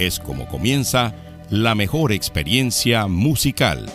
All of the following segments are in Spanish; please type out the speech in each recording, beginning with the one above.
es como comienza la mejor experiencia musical.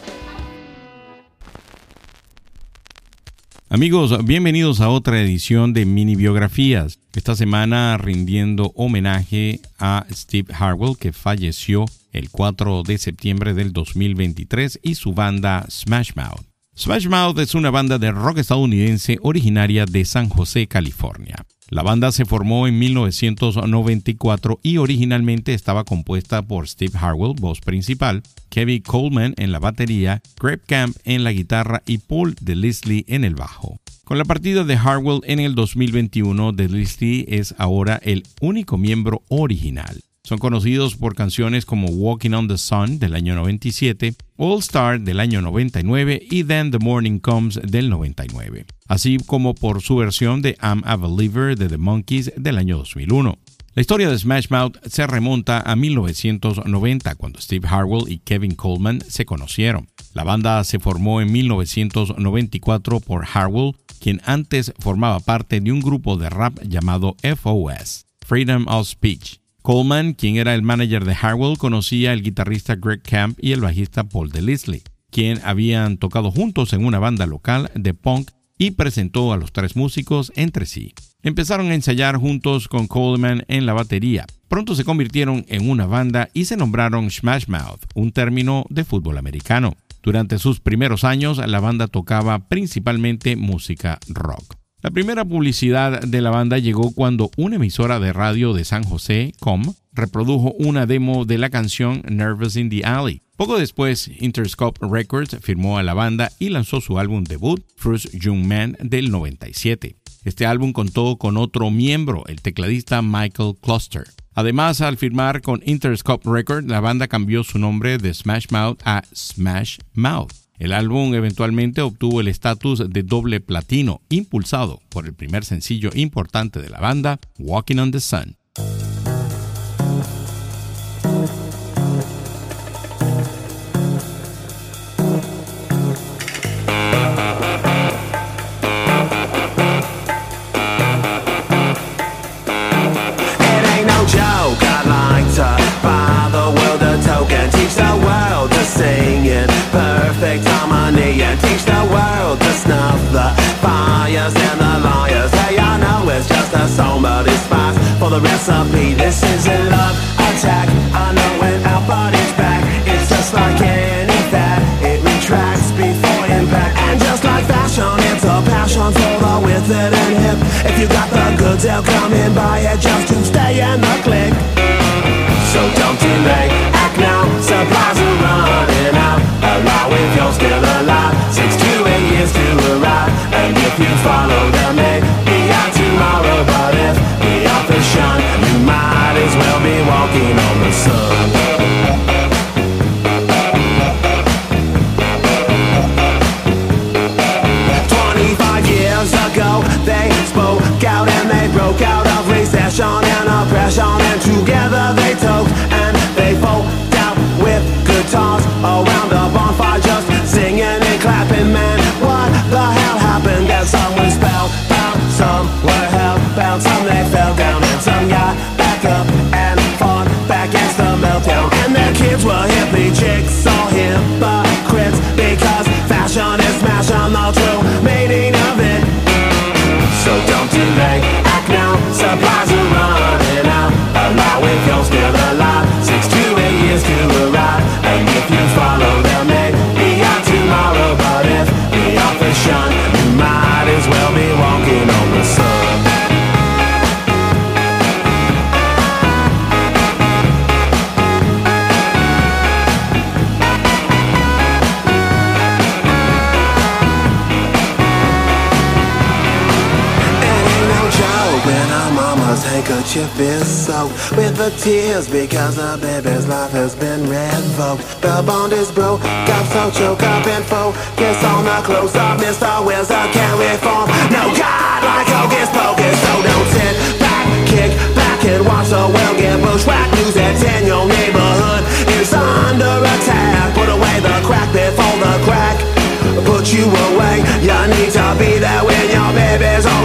Amigos, bienvenidos a otra edición de Mini Biografías. Esta semana rindiendo homenaje a Steve Harwell, que falleció el 4 de septiembre del 2023, y su banda Smash Mouth. Smash Mouth es una banda de rock estadounidense originaria de San José, California. La banda se formó en 1994 y originalmente estaba compuesta por Steve Harwell, voz principal, Kevin Coleman en la batería, Greg Camp en la guitarra y Paul DeLisle en el bajo. Con la partida de Harwell en el 2021, DeLisle es ahora el único miembro original. Son conocidos por canciones como Walking on the Sun del año 97, All Star del año 99 y Then the Morning Comes del 99, así como por su versión de I'm a Believer de The Monkees del año 2001. La historia de Smash Mouth se remonta a 1990, cuando Steve Harwell y Kevin Coleman se conocieron. La banda se formó en 1994 por Harwell, quien antes formaba parte de un grupo de rap llamado FOS, Freedom of Speech. Coleman, quien era el manager de Harwell, conocía al guitarrista Greg Camp y el bajista Paul DeLisle, quien habían tocado juntos en una banda local de punk y presentó a los tres músicos entre sí. Empezaron a ensayar juntos con Coleman en la batería. Pronto se convirtieron en una banda y se nombraron Smash Mouth, un término de fútbol americano. Durante sus primeros años, la banda tocaba principalmente música rock. La primera publicidad de la banda llegó cuando una emisora de radio de San José, Com, reprodujo una demo de la canción Nervous in the Alley. Poco después, Interscope Records firmó a la banda y lanzó su álbum debut, First Young Man, del 97. Este álbum contó con otro miembro, el tecladista Michael Cluster. Además, al firmar con Interscope Records, la banda cambió su nombre de Smash Mouth a Smash Mouth. El álbum eventualmente obtuvo el estatus de doble platino, impulsado por el primer sencillo importante de la banda, Walking on the Sun. With the tears because the baby's life has been revoked. The bond is broke, got so choke up and focus on the close up. Mr. Wizard can't reform. No God like hocus pocus, so don't sit back, kick back and watch the world get bushwhacked. News that's in your neighborhood is under attack. Put away the crack before the crack put you away. You need to be there when your baby's old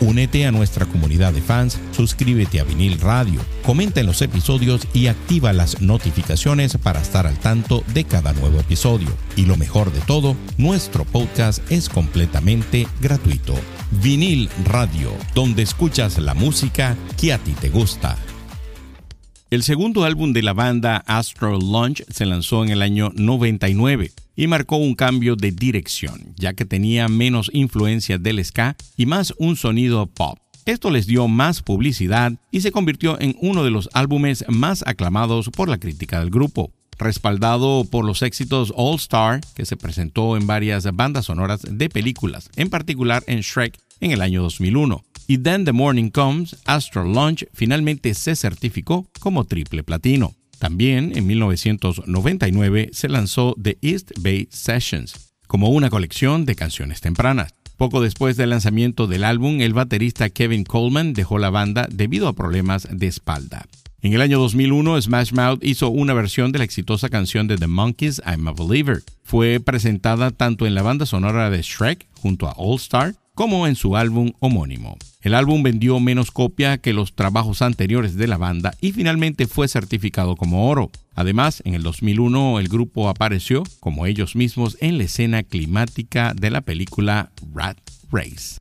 Únete a nuestra comunidad de fans, suscríbete a Vinil Radio, comenta en los episodios y activa las notificaciones para estar al tanto de cada nuevo episodio. Y lo mejor de todo, nuestro podcast es completamente gratuito. Vinil Radio, donde escuchas la música que a ti te gusta. El segundo álbum de la banda Astro Launch se lanzó en el año 99 y marcó un cambio de dirección, ya que tenía menos influencia del ska y más un sonido pop. Esto les dio más publicidad y se convirtió en uno de los álbumes más aclamados por la crítica del grupo. Respaldado por los éxitos All Star, que se presentó en varias bandas sonoras de películas, en particular en Shrek en el año 2001. Y Then the Morning Comes, Astro Launch finalmente se certificó como triple platino. También en 1999 se lanzó The East Bay Sessions, como una colección de canciones tempranas. Poco después del lanzamiento del álbum, el baterista Kevin Coleman dejó la banda debido a problemas de espalda. En el año 2001, Smash Mouth hizo una versión de la exitosa canción de The Monkees, I'm a Believer. Fue presentada tanto en la banda sonora de Shrek junto a All Star como en su álbum homónimo. El álbum vendió menos copia que los trabajos anteriores de la banda y finalmente fue certificado como oro. Además, en el 2001 el grupo apareció, como ellos mismos, en la escena climática de la película Rat Race.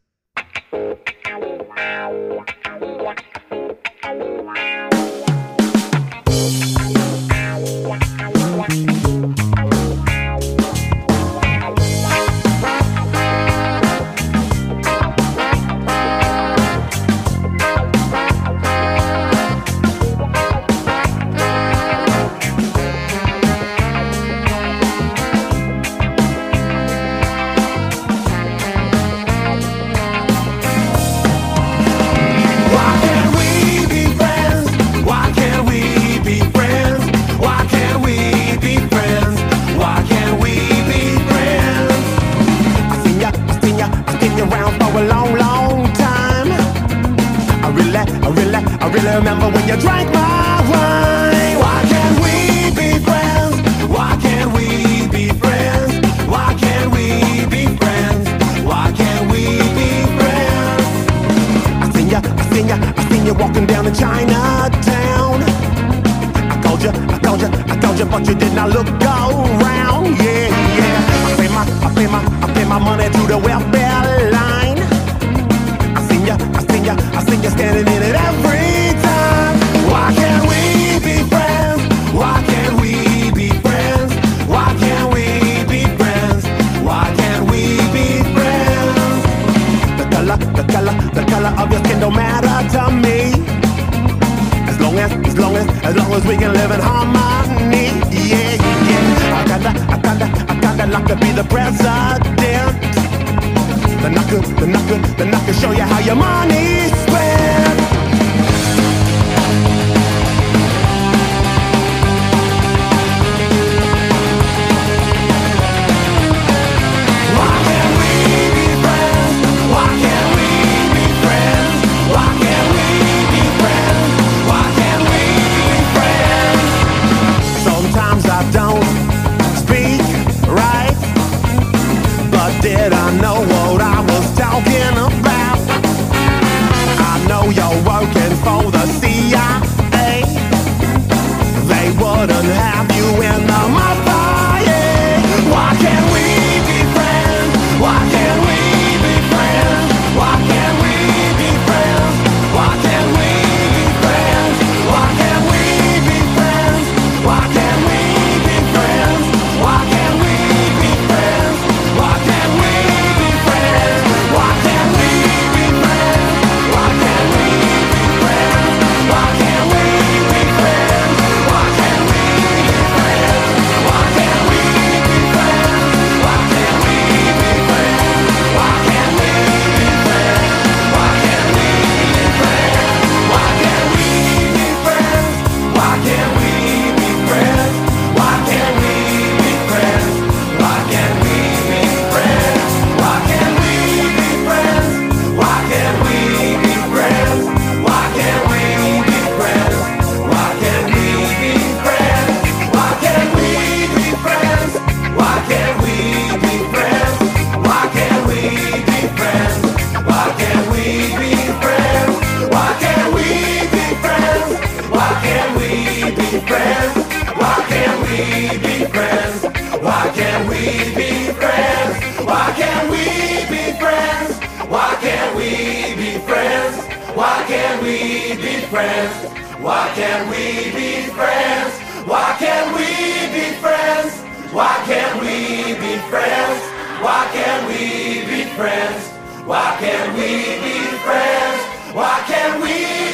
Can't we be friends? Why can't we be friends? Why can't we be friends? Why can't we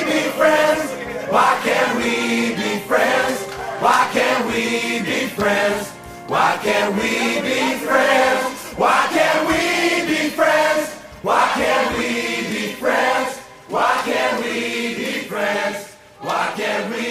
be friends? Why can't we be friends? Why can't we be friends? Why can't we be friends? Why can't we be friends? Why can't we be friends? Why can't we be friends? Why can't we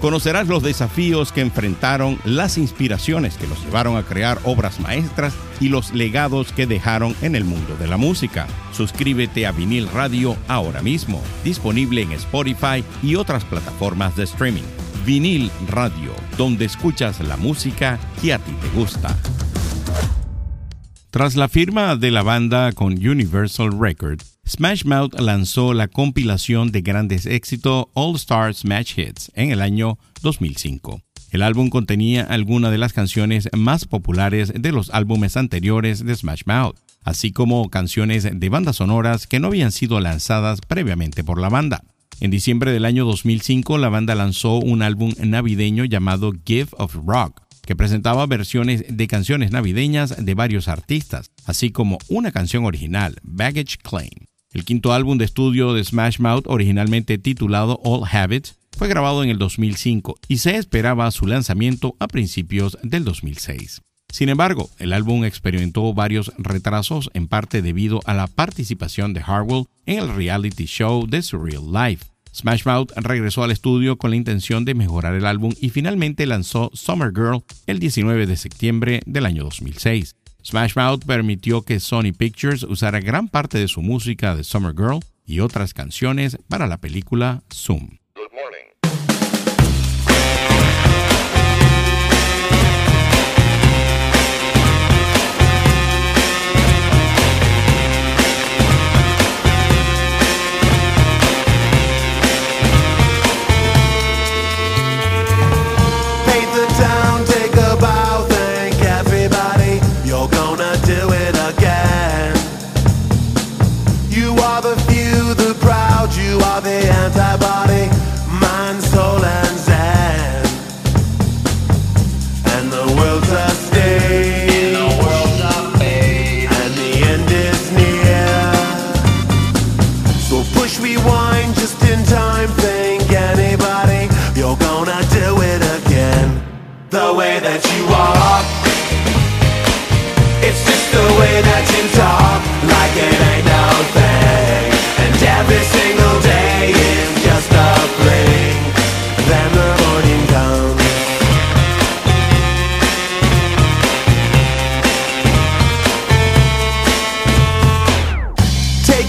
Conocerás los desafíos que enfrentaron, las inspiraciones que los llevaron a crear obras maestras y los legados que dejaron en el mundo de la música. Suscríbete a Vinil Radio ahora mismo, disponible en Spotify y otras plataformas de streaming. Vinil Radio, donde escuchas la música que a ti te gusta. Tras la firma de la banda con Universal Records, Smash Mouth lanzó la compilación de grandes éxitos All Star Smash Hits en el año 2005. El álbum contenía algunas de las canciones más populares de los álbumes anteriores de Smash Mouth, así como canciones de bandas sonoras que no habían sido lanzadas previamente por la banda. En diciembre del año 2005, la banda lanzó un álbum navideño llamado Gift of Rock, que presentaba versiones de canciones navideñas de varios artistas, así como una canción original, Baggage Claim. El quinto álbum de estudio de Smash Mouth, originalmente titulado All Habits, fue grabado en el 2005 y se esperaba su lanzamiento a principios del 2006. Sin embargo, el álbum experimentó varios retrasos en parte debido a la participación de Harwell en el reality show The Surreal Life. Smash Mouth regresó al estudio con la intención de mejorar el álbum y finalmente lanzó Summer Girl el 19 de septiembre del año 2006. Smash Mouth permitió que Sony Pictures usara gran parte de su música de Summer Girl y otras canciones para la película Zoom.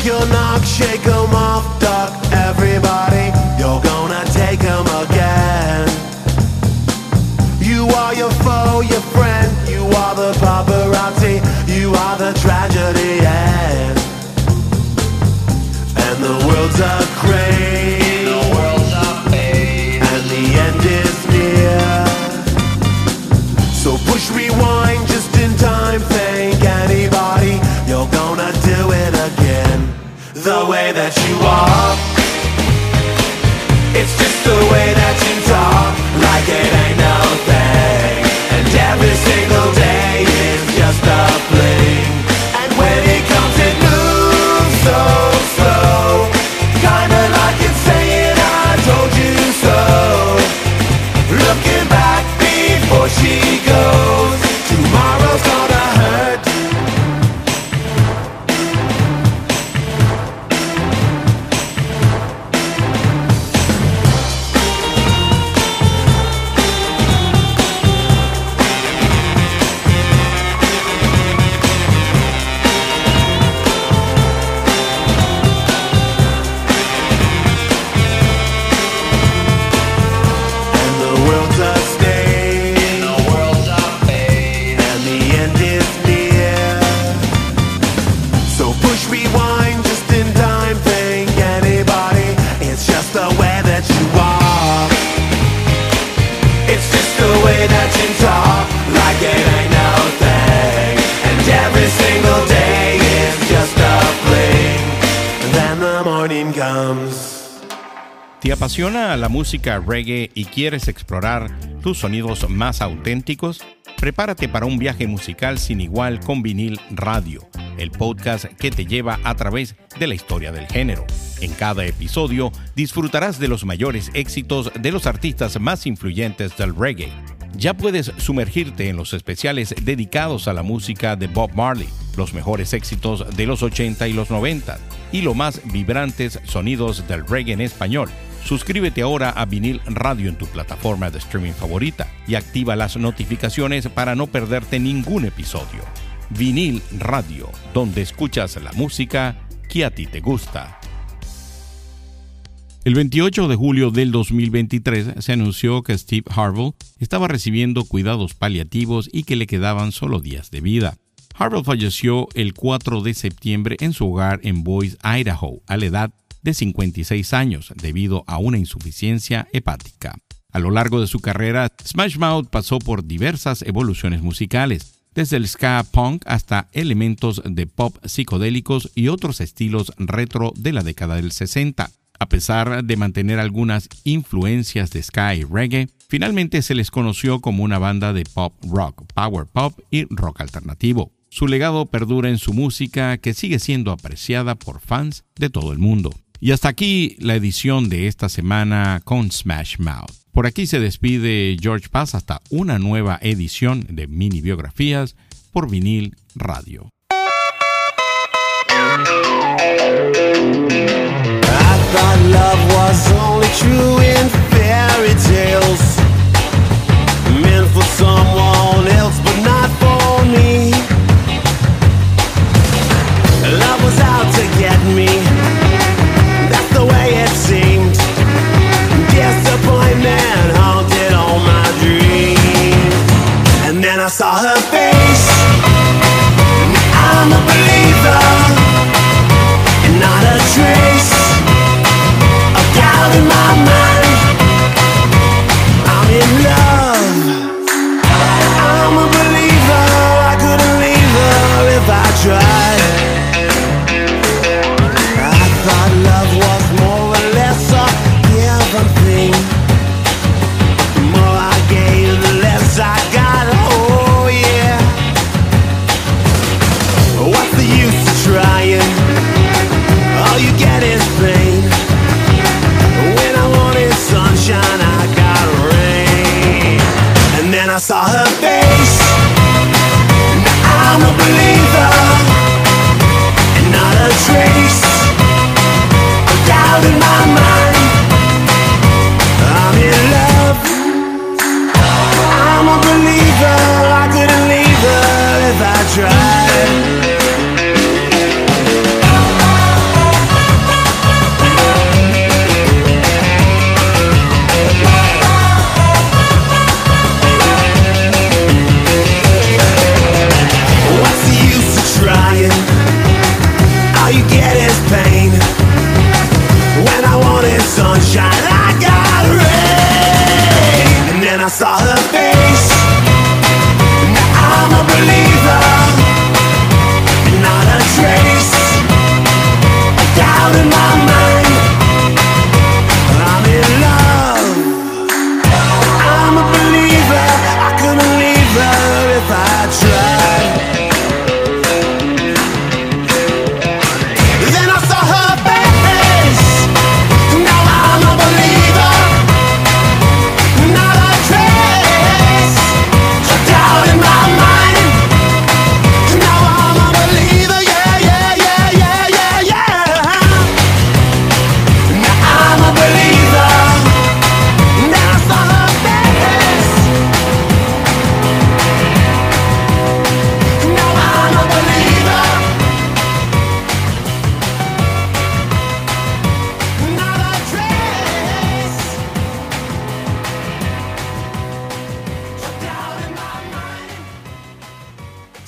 Your knock, shake 'em off, duck back before she goes. ¿Te apasiona la música reggae y quieres explorar tus sonidos más auténticos? Prepárate para un viaje musical sin igual con vinil radio, el podcast que te lleva a través de la historia del género. En cada episodio disfrutarás de los mayores éxitos de los artistas más influyentes del reggae. Ya puedes sumergirte en los especiales dedicados a la música de Bob Marley, los mejores éxitos de los 80 y los 90 y los más vibrantes sonidos del reggae en español Suscríbete ahora a Vinil Radio en tu plataforma de streaming favorita y activa las notificaciones para no perderte ningún episodio. Vinil Radio, donde escuchas la música que a ti te gusta. El 28 de julio del 2023 se anunció que Steve Harville estaba recibiendo cuidados paliativos y que le quedaban solo días de vida. Harville falleció el 4 de septiembre en su hogar en Boise, Idaho, a la edad de 56 años debido a una insuficiencia hepática. A lo largo de su carrera, Smash Mouth pasó por diversas evoluciones musicales, desde el ska punk hasta elementos de pop psicodélicos y otros estilos retro de la década del 60. A pesar de mantener algunas influencias de ska y reggae, finalmente se les conoció como una banda de pop rock, power pop y rock alternativo. Su legado perdura en su música que sigue siendo apreciada por fans de todo el mundo. Y hasta aquí la edición de esta semana con Smash Mouth. Por aquí se despide George Paz hasta una nueva edición de mini biografías por vinil radio. That love was only true in fairy tales.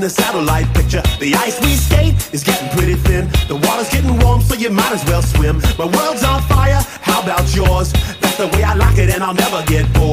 In the satellite picture, the ice we skate is getting pretty thin. The water's getting warm, so you might as well swim. My world's on fire, how about yours? That's the way I like it, and I'll never get bored.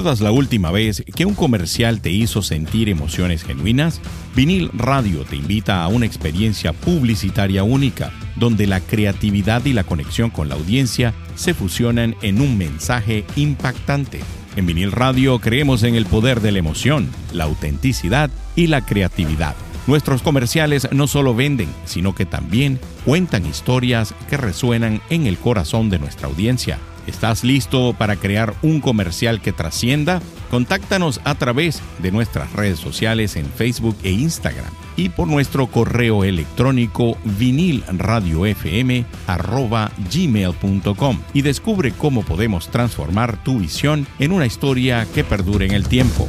¿Recuerdas la última vez que un comercial te hizo sentir emociones genuinas? Vinil Radio te invita a una experiencia publicitaria única, donde la creatividad y la conexión con la audiencia se fusionan en un mensaje impactante. En Vinil Radio creemos en el poder de la emoción, la autenticidad y la creatividad. Nuestros comerciales no solo venden, sino que también cuentan historias que resuenan en el corazón de nuestra audiencia. ¿Estás listo para crear un comercial que trascienda? Contáctanos a través de nuestras redes sociales en Facebook e Instagram y por nuestro correo electrónico vinilradiofm@gmail.com y descubre cómo podemos transformar tu visión en una historia que perdure en el tiempo.